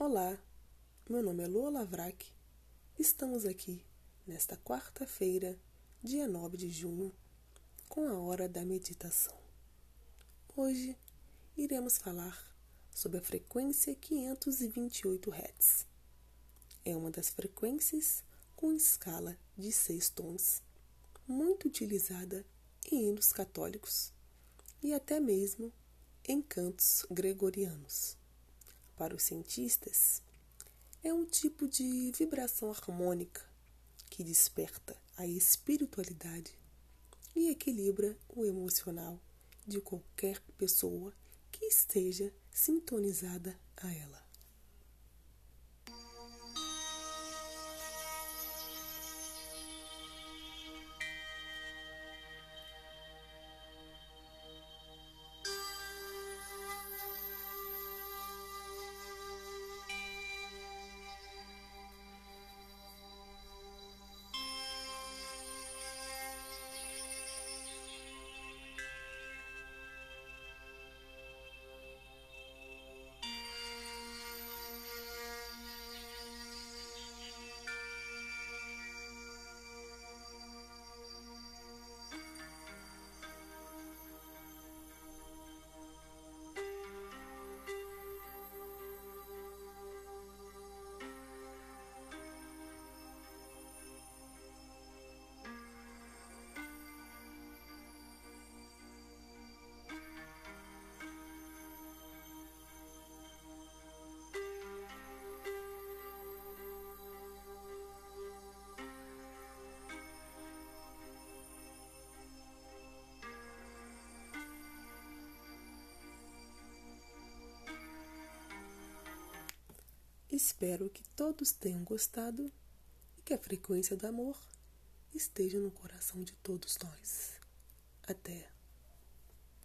Olá, meu nome é Lua Lavrac. Estamos aqui nesta quarta-feira, dia 9 de junho, com a hora da meditação. Hoje iremos falar sobre a frequência 528 Hz. É uma das frequências com escala de seis tons, muito utilizada em hinos católicos e até mesmo em cantos gregorianos. Para os cientistas, é um tipo de vibração harmônica que desperta a espiritualidade e equilibra o emocional de qualquer pessoa que esteja sintonizada a ela. Espero que todos tenham gostado e que a frequência do amor esteja no coração de todos nós. Até!